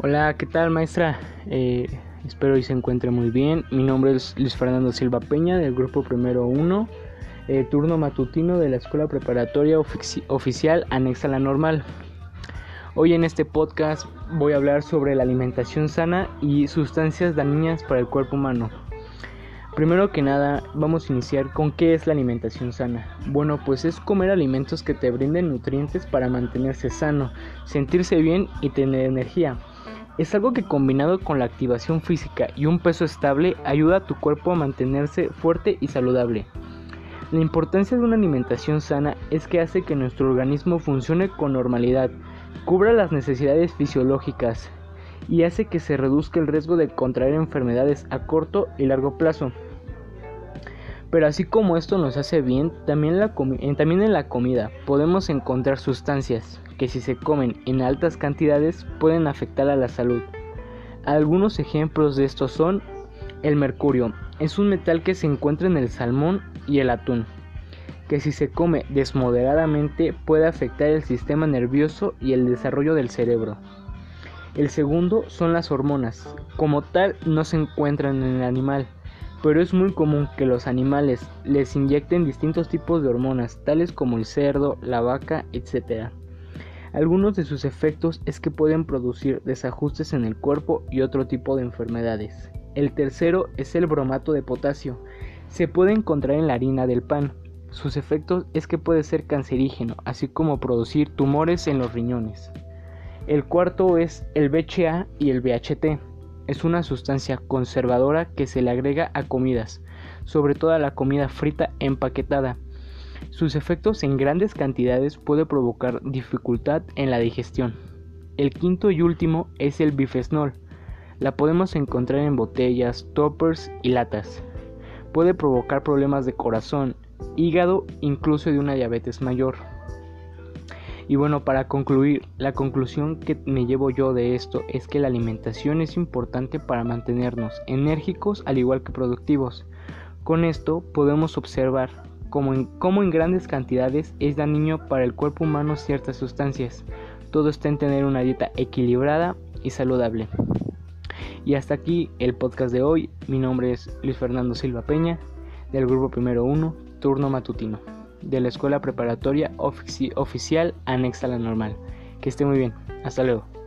Hola, ¿qué tal maestra? Eh, espero y se encuentre muy bien. Mi nombre es Luis Fernando Silva Peña del grupo Primero 1, eh, turno matutino de la Escuela Preparatoria Oficial Anexa a la Normal. Hoy en este podcast voy a hablar sobre la alimentación sana y sustancias dañinas para el cuerpo humano. Primero que nada, vamos a iniciar con qué es la alimentación sana. Bueno, pues es comer alimentos que te brinden nutrientes para mantenerse sano, sentirse bien y tener energía. Es algo que combinado con la activación física y un peso estable ayuda a tu cuerpo a mantenerse fuerte y saludable. La importancia de una alimentación sana es que hace que nuestro organismo funcione con normalidad, cubra las necesidades fisiológicas y hace que se reduzca el riesgo de contraer enfermedades a corto y largo plazo. Pero así como esto nos hace bien, también, en la comida podemos encontrar sustancias que si se comen en altas cantidades pueden afectar a la salud. Algunos ejemplos de estos son el mercurio, es un metal que se encuentra en el salmón y el atún, que si se come desmoderadamente puede afectar el sistema nervioso y el desarrollo del cerebro. El segundo son las hormonas, como tal no se encuentran en el animal, pero es muy común que los animales les inyecten distintos tipos de hormonas, tales como el cerdo, la vaca, etc. Algunos de sus efectos es que pueden producir desajustes en el cuerpo y otro tipo de enfermedades. El tercero es el bromato de potasio. Se puede encontrar en la harina del pan. Sus efectos es que puede ser cancerígeno, así como producir tumores en los riñones. El cuarto es el BHA y el BHT. Es una sustancia conservadora que se le agrega a comidas, sobre todo a la comida frita empaquetada, sus efectos en grandes cantidades puede provocar dificultad en la digestión. El quinto y último es el bifesnol. La podemos encontrar en botellas, toppers y latas. Puede provocar problemas de corazón, hígado, incluso de una diabetes mayor. Y bueno, para concluir, la conclusión que me llevo yo de esto es que la alimentación es importante para mantenernos enérgicos al igual que productivos. Con esto podemos observar como en, grandes cantidades es dañino para el cuerpo humano ciertas sustancias. Todo está en tener una dieta equilibrada y saludable. Y hasta aquí el podcast de hoy. Mi nombre es Luis Fernando Silva Peña, del Grupo Primero 1, Turno Matutino, de la Escuela Preparatoria Oficial Anexa a la Normal. Que esté muy bien. Hasta luego.